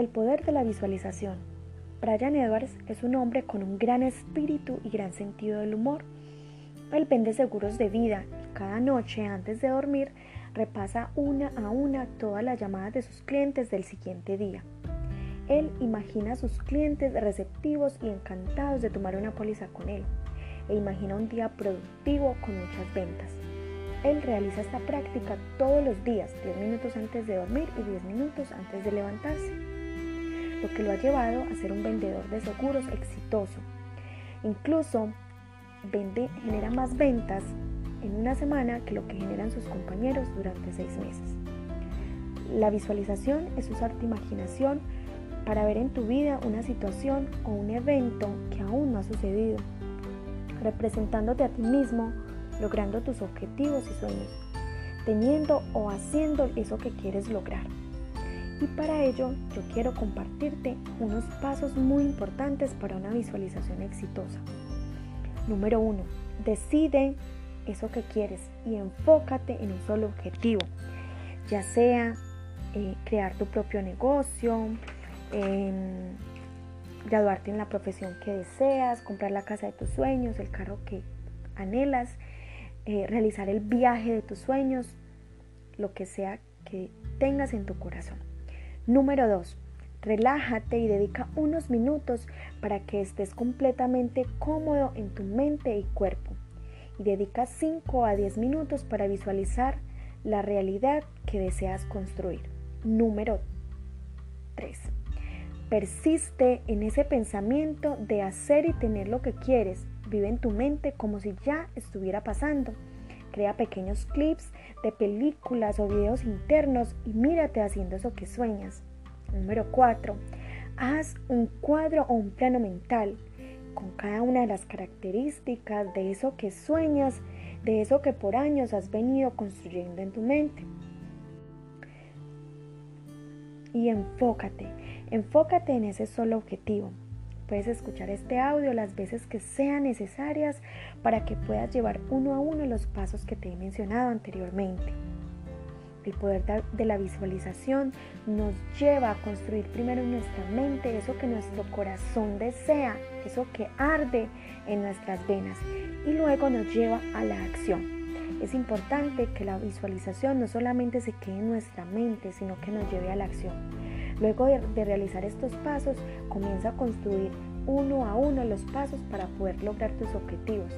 El poder de la visualización. Brian Edwards es un hombre con un gran espíritu y gran sentido del humor. Él vende seguros de vida y cada noche antes de dormir repasa una a una todas las llamadas de sus clientes del siguiente día. Él imagina a sus clientes receptivos y encantados de tomar una póliza con él e imagina un día productivo con muchas ventas. Él realiza esta práctica todos los días, 10 minutos antes de dormir y 10 minutos antes de levantarse, lo que lo ha llevado a ser un vendedor de seguros exitoso. Incluso vende, genera más ventas en una semana que lo que generan sus compañeros durante seis meses. La visualización es usar tu imaginación para ver en tu vida una situación o un evento que aún no ha sucedido, representándote a ti mismo logrando tus objetivos y sueños, teniendo o haciendo eso que quieres lograr. Y para ello yo quiero compartirte unos pasos muy importantes para una visualización exitosa. Número uno, decide eso que quieres y enfócate en un solo objetivo, ya sea eh, crear tu propio negocio, graduarte en la profesión que deseas, comprar la casa de tus sueños, el carro que anhelas, eh, realizar el viaje de tus sueños, lo que sea que tengas en tu corazón. Número 2. Relájate y dedica unos minutos para que estés completamente cómodo en tu mente y cuerpo. Y dedica 5 a 10 minutos para visualizar la realidad que deseas construir. Número 3. Persiste en ese pensamiento de hacer y tener lo que quieres Vive en tu mente como si ya estuviera pasando. Crea pequeños clips de películas o videos internos y mírate haciendo eso que sueñas. Número 4. Haz un cuadro o un plano mental con cada una de las características de eso que sueñas, de eso que por años has venido construyendo en tu mente. Y enfócate, enfócate en ese solo objetivo. Puedes escuchar este audio las veces que sean necesarias para que puedas llevar uno a uno los pasos que te he mencionado anteriormente. El poder de la visualización nos lleva a construir primero en nuestra mente eso que nuestro corazón desea, eso que arde en nuestras venas y luego nos lleva a la acción. Es importante que la visualización no solamente se quede en nuestra mente, sino que nos lleve a la acción. Luego de, realizar estos pasos, comienza a construir uno a uno los pasos para poder lograr tus objetivos.